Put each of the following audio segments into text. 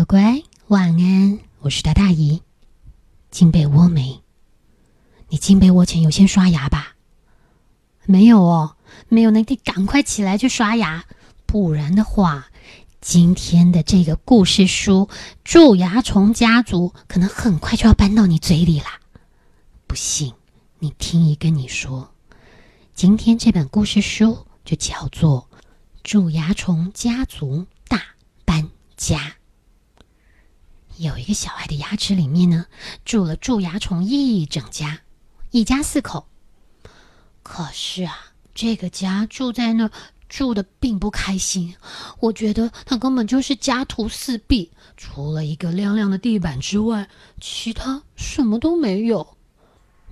乖乖，晚安。我是大大姨。进被窝没？你进被窝前有先刷牙吧？没有哦，没有，那得赶快起来去刷牙，不然的话，今天的这个故事书《蛀牙虫家族》可能很快就要搬到你嘴里啦。不信，你听姨跟你说，今天这本故事书就叫做《蛀牙虫家族大搬家》。有一个小孩的牙齿里面呢，住了蛀牙虫一整家，一家四口。可是啊，这个家住在那儿住的并不开心。我觉得他根本就是家徒四壁，除了一个亮亮的地板之外，其他什么都没有。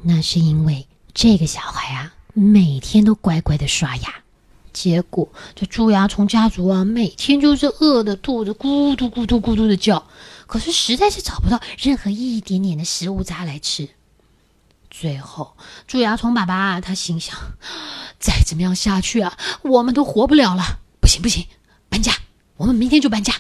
那是因为这个小孩啊，每天都乖乖的刷牙，结果这蛀牙虫家族啊，每天就是饿的肚子咕嘟咕嘟咕嘟的叫。可是实在是找不到任何一点点的食物渣来吃，最后蛀牙虫爸爸他心想：再怎么样下去啊，我们都活不了了！不行不行，搬家，我们明天就搬家。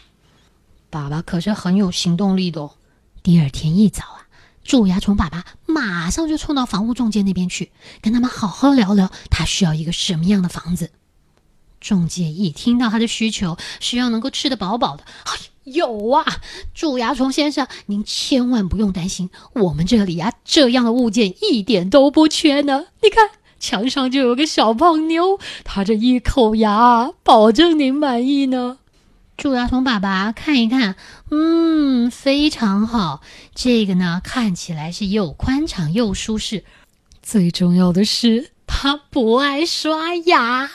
爸爸可是很有行动力的。哦第二天一早啊，蛀牙虫爸爸马上就冲到房屋中介那边去，跟他们好好聊聊他需要一个什么样的房子。中介一听到他的需求需要能够吃得饱饱的，有啊，蛀牙虫先生，您千万不用担心，我们这里啊，这样的物件一点都不缺呢。你看，墙上就有个小胖妞，她这一口牙，保证您满意呢。蛀牙虫爸爸看一看，嗯，非常好。这个呢，看起来是又宽敞又舒适，最重要的是，他不爱刷牙，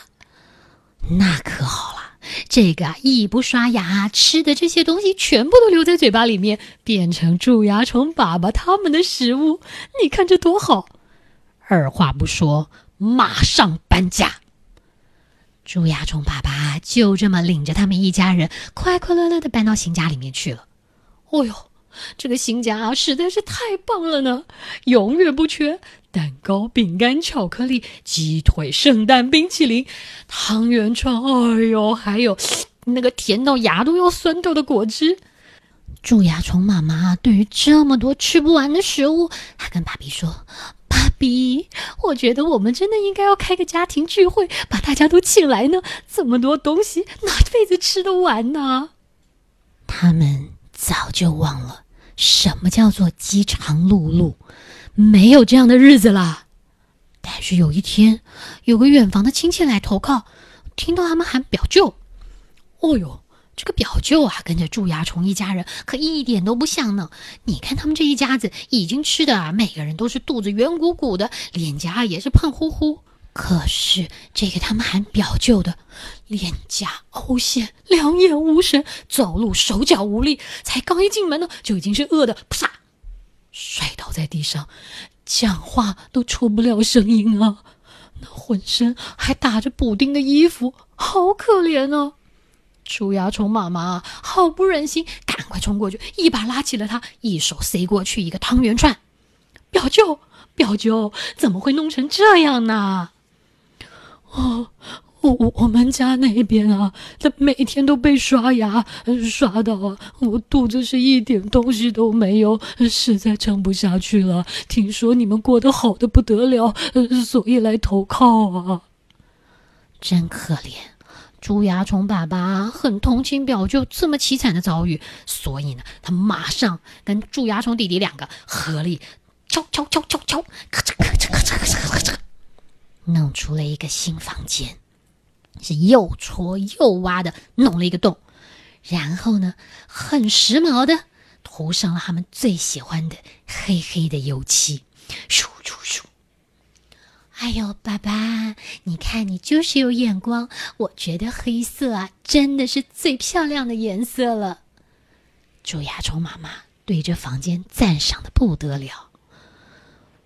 那可好了。这个一不刷牙，吃的这些东西全部都留在嘴巴里面，变成蛀牙虫爸爸他们的食物。你看这多好！二话不说，马上搬家。蛀牙虫爸爸就这么领着他们一家人，快快乐乐的搬到新家里面去了。哦哟！这个新家啊，实在是太棒了呢，永远不缺蛋糕、饼干、巧克力、鸡腿、圣诞冰淇淋、汤圆串，哎呦，还有那个甜到牙都要酸掉的果汁。蛀牙虫妈妈对于这么多吃不完的食物，她跟芭比说：“芭比，我觉得我们真的应该要开个家庭聚会，把大家都请来呢。这么多东西，哪辈子吃得完呢？”他们早就忘了。什么叫做饥肠辘辘？没有这样的日子啦。但是有一天，有个远房的亲戚来投靠，听到他们喊表舅。哦哟，这个表舅啊，跟着蛀牙虫一家人可一点都不像呢。你看他们这一家子，已经吃的啊，每个人都是肚子圆鼓鼓的，脸颊也是胖乎乎。可是这个他们喊表舅的，脸颊凹陷，两眼无神，走路手脚无力，才刚一进门呢，就已经是饿的啪摔倒在地上，讲话都出不了声音啊！那浑身还打着补丁的衣服，好可怜啊！蛀牙虫妈妈好不忍心，赶快冲过去，一把拉起了他，一手塞过去一个汤圆串。表舅，表舅，怎么会弄成这样呢？哦，我我们家那边啊，他每天都被刷牙刷到啊，我肚子是一点东西都没有，实在撑不下去了。听说你们过得好的不得了，所以来投靠啊。真可怜，蛀牙虫爸爸很同情表舅这么凄惨的遭遇，所以呢，他马上跟蛀牙虫弟弟两个合力敲敲敲敲敲，咔嚓咔嚓咔嚓咔嚓咔嚓。弄出了一个新房间，是又戳又挖的弄了一个洞，然后呢，很时髦的涂上了他们最喜欢的黑黑的油漆，咻咻咻！哎呦，爸爸，你看你就是有眼光，我觉得黑色啊，真的是最漂亮的颜色了。蛀牙虫妈妈对这房间赞赏的不得了。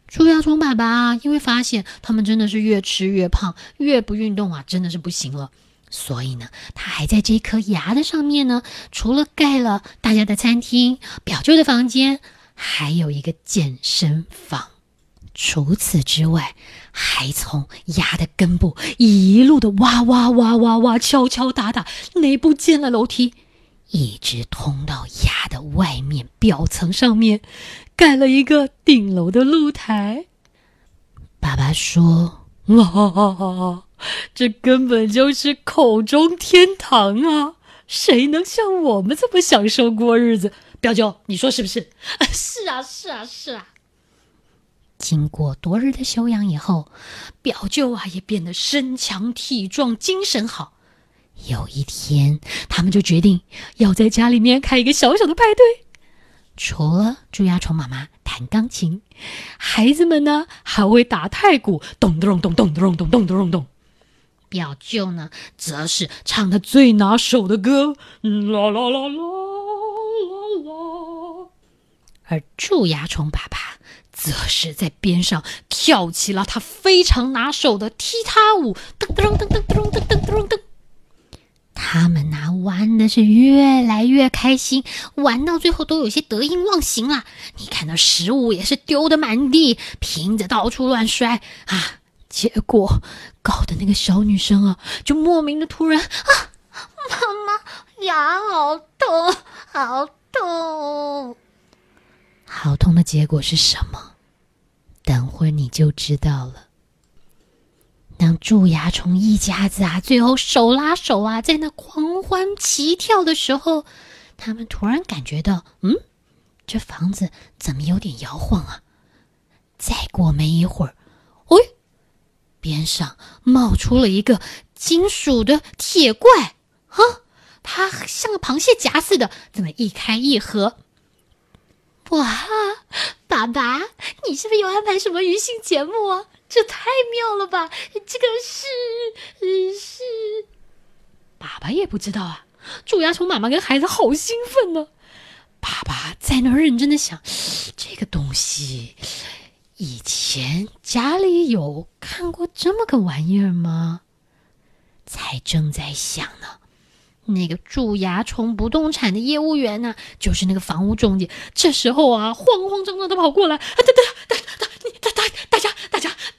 蛀牙虫爸爸因为发现他们真的是越吃越胖，越不运动啊，真的是不行了。所以呢，他还在这颗牙的上面呢，除了盖了大家的餐厅、表舅的房间，还有一个健身房。除此之外，还从牙的根部一路的哇哇哇哇哇，敲敲打打，内部建了楼梯，一直通到牙的外面表层上面，盖了一个顶楼的露台。爸爸说：“哇，这根本就是口中天堂啊！谁能像我们这么享受过日子？”表舅，你说是不是？是啊，是啊，是啊。经过多日的休养以后，表舅啊也变得身强体壮，精神好。有一天，他们就决定要在家里面开一个小小的派对。除了蛀牙虫妈妈弹钢琴，孩子们呢还会打太鼓，咚咚咚咚咚咚咚咚咚。表舅呢，则是唱他最拿手的歌，啦啦啦啦啦啦。而蛀牙虫爸爸则是在边上跳起了他非常拿手的踢踏舞，噔噔噔噔噔噔噔噔噔。他们玩的是越来越开心，玩到最后都有些得意忘形了。你看那食物也是丢的满地，瓶子到处乱摔啊！结果搞得那个小女生啊，就莫名的突然啊，妈妈牙好痛，好痛，好痛的结果是什么？等会儿你就知道了。当蛀牙虫一家子啊，最后手拉手啊，在那狂欢齐跳的时候，他们突然感觉到，嗯，这房子怎么有点摇晃啊？再过没一会儿，喂，边上冒出了一个金属的铁怪，啊，它像个螃蟹夹似的，这么一开一合。哇，爸爸，你是不是又安排什么娱性节目啊？这太妙了吧！这个是是，爸爸也不知道啊。蛀牙虫妈妈跟孩子好兴奋呢。爸爸在那儿认真的想，这个东西以前家里有看过这么个玩意儿吗？才正在想呢，那个蛀牙虫不动产的业务员呢，就是那个房屋中介，这时候啊，慌慌张张的跑过来，啊，等等等等，你大大大大家。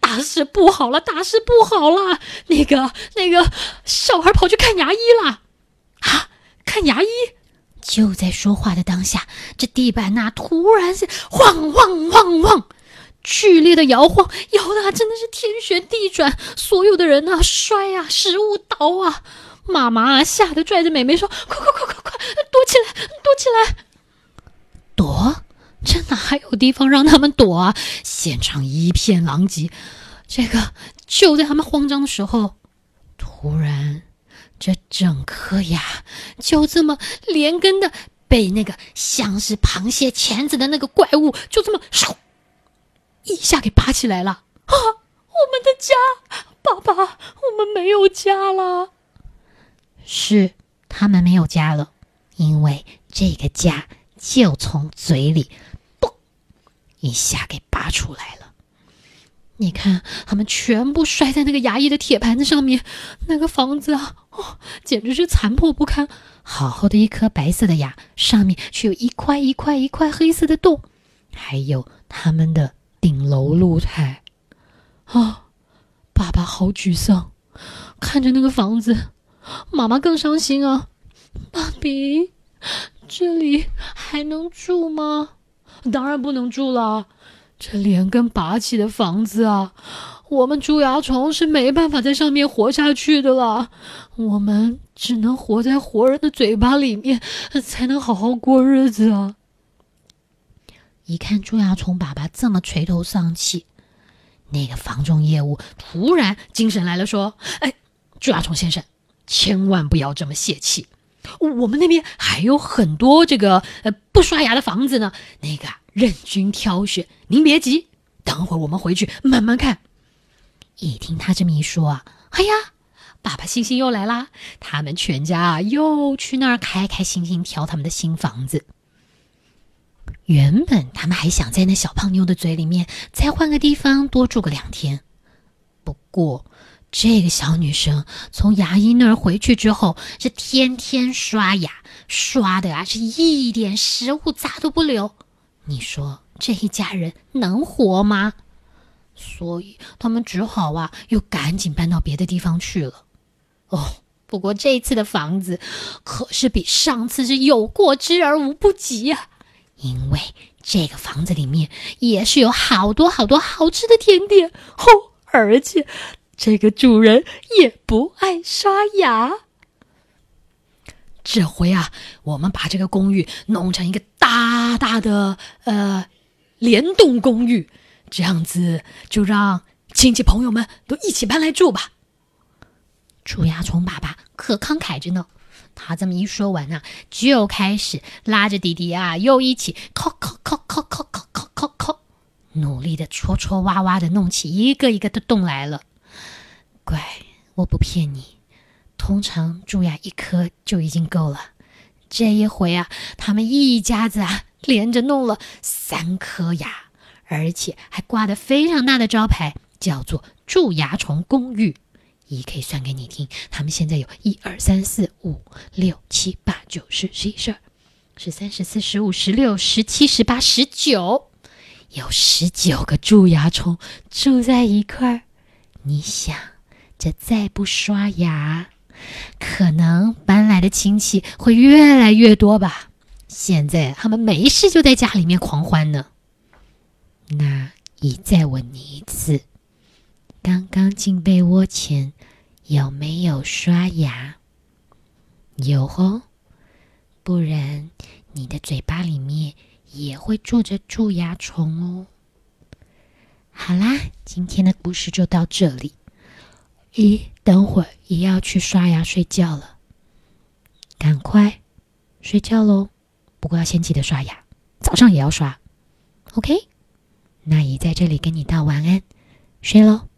大事不好了！大事不好了！那个那个小孩跑去看牙医了，啊，看牙医！就在说话的当下，这地板呐，突然是晃晃晃晃，剧烈的摇晃，摇的真的是天旋地转，所有的人呐摔啊，食物倒啊！妈妈吓得拽着妹妹说：“快快快快快，躲起来，躲起来，躲！这哪还有地方让他们躲啊？现场一片狼藉。”这个就在他们慌张的时候，突然，这整颗牙就这么连根的被那个像是螃蟹钳子的那个怪物就这么嗖一下给拔起来了啊！我们的家，爸爸，我们没有家了。是他们没有家了，因为这个家就从嘴里嘣一下给拔出来了。你看，他们全部摔在那个牙医的铁盘子上面，那个房子啊，哦，简直是残破不堪。好好的一颗白色的牙，上面却有一块一块一块黑色的洞，还有他们的顶楼露台。啊，爸爸好沮丧，看着那个房子，妈妈更伤心啊。爸比，这里还能住吗？当然不能住了。这连根拔起的房子啊，我们蛀牙虫是没办法在上面活下去的了。我们只能活在活人的嘴巴里面，才能好好过日子啊！一看蛀牙虫爸爸这么垂头丧气，那个房仲业务突然精神来了，说：“哎，蛀牙虫先生，千万不要这么泄气，我们那边还有很多这个呃不刷牙的房子呢。那个。”任君挑选，您别急，等会儿我们回去慢慢看。一听他这么一说啊，哎呀，爸爸信心又来啦！他们全家啊又去那儿开开心心挑他们的新房子。原本他们还想在那小胖妞的嘴里面再换个地方多住个两天，不过这个小女生从牙医那儿回去之后，是天天刷牙，刷的啊是一点食物渣都不留。你说这一家人能活吗？所以他们只好啊，又赶紧搬到别的地方去了。哦，不过这次的房子可是比上次是有过之而无不及呀，因为这个房子里面也是有好多好多好吃的甜点哦，而且这个主人也不爱刷牙。这回啊，我们把这个公寓弄成一个大大的呃联动公寓，这样子就让亲戚朋友们都一起搬来住吧。蛀牙虫爸爸可慷慨着呢，他这么一说完呢，就开始拉着弟弟啊，又一起敲敲敲敲敲敲敲敲敲，努力的戳戳挖挖的弄起一个一个的洞来了。乖，我不骗你，通常蛀牙一颗就已经够了，这一回啊，他们一家子啊，连着弄了三颗牙，而且还挂的非常大的招牌，叫做“蛀牙虫公寓”。一可以算给你听，他们现在有一二三四五六七八九十十一十二十三十四十五十六十七十八十九，有十九个蛀牙虫住在一块儿。你想，这再不刷牙，可能搬来的亲戚会越来越多吧？现在他们没事就在家里面狂欢呢。那一再问你一次。刚刚进被窝前有没有刷牙？有哦，不然你的嘴巴里面也会住着蛀牙虫哦。好啦，今天的故事就到这里。咦，等会儿也要去刷牙睡觉了，赶快睡觉喽！不过要先记得刷牙，早上也要刷。OK，那姨在这里跟你道晚安，睡喽。